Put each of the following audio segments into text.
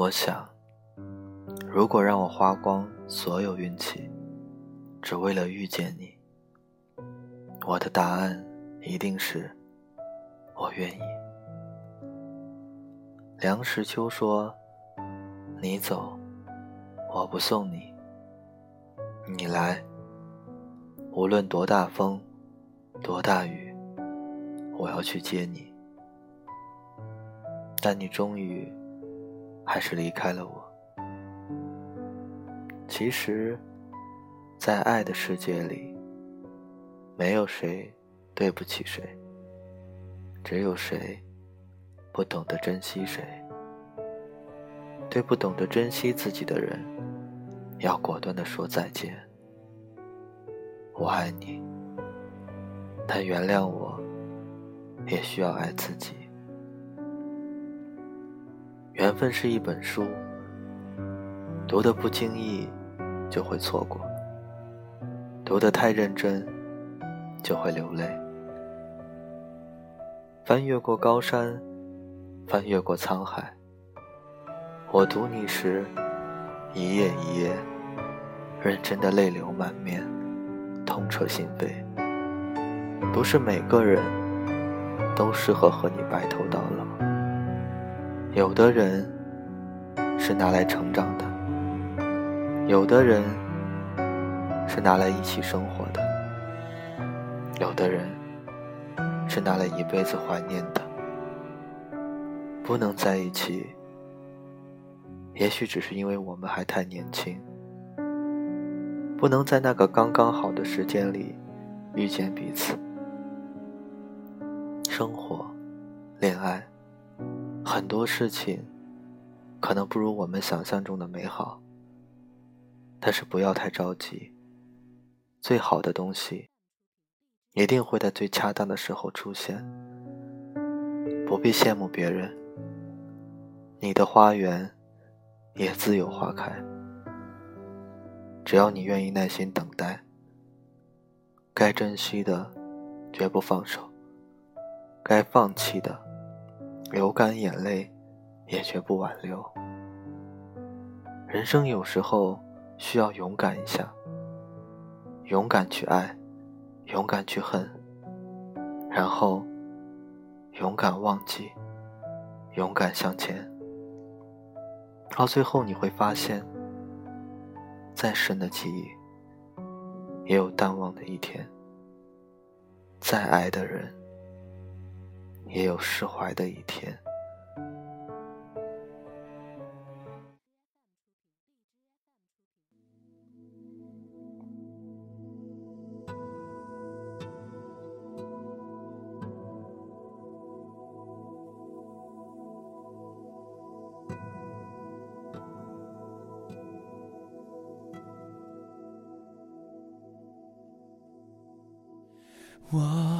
我想，如果让我花光所有运气，只为了遇见你，我的答案一定是我愿意。梁实秋说：“你走，我不送你；你来，无论多大风，多大雨，我要去接你。但你终于……”还是离开了我。其实，在爱的世界里，没有谁对不起谁，只有谁不懂得珍惜谁。对不懂得珍惜自己的人，要果断的说再见。我爱你，但原谅我，也需要爱自己。缘分是一本书，读的不经意就会错过，读的太认真就会流泪。翻越过高山，翻越过沧海，我读你时，一页一页，认真的泪流满面，痛彻心扉。不是每个人都适合和你白头到老。有的人是拿来成长的，有的人是拿来一起生活的，有的人是拿来一辈子怀念的。不能在一起，也许只是因为我们还太年轻，不能在那个刚刚好的时间里遇见彼此。生活，恋爱。很多事情可能不如我们想象中的美好，但是不要太着急。最好的东西一定会在最恰当的时候出现，不必羡慕别人。你的花园也自有花开，只要你愿意耐心等待。该珍惜的绝不放手，该放弃的。流干眼泪，也绝不挽留。人生有时候需要勇敢一下，勇敢去爱，勇敢去恨，然后勇敢忘记，勇敢向前。到最后你会发现，再深的记忆也有淡忘的一天，再爱的人。也有释怀的一天。我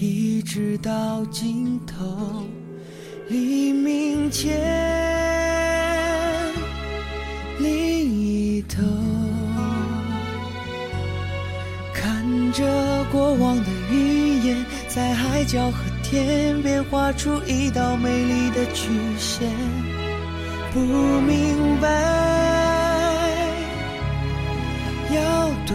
一直到尽头，黎明前另一头，看着过往的云烟，在海角和天边画出一道美丽的曲线，不明白。要多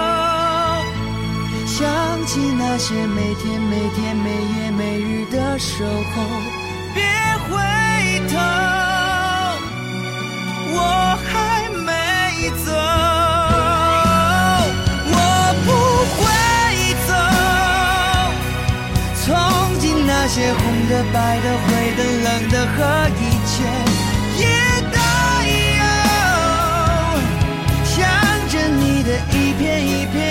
想起那些每天每天每夜每日的守候，别回头，我还没走，我不会走。从今那些红的、白的、灰的、冷的和一切，也都有。想着你的一片一片。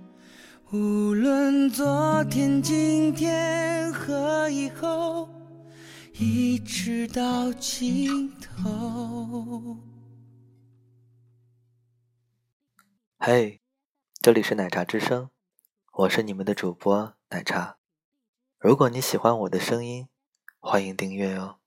无论昨天、今天和以后，一直到尽头。嘿，这里是奶茶之声，我是你们的主播奶茶。如果你喜欢我的声音，欢迎订阅哦。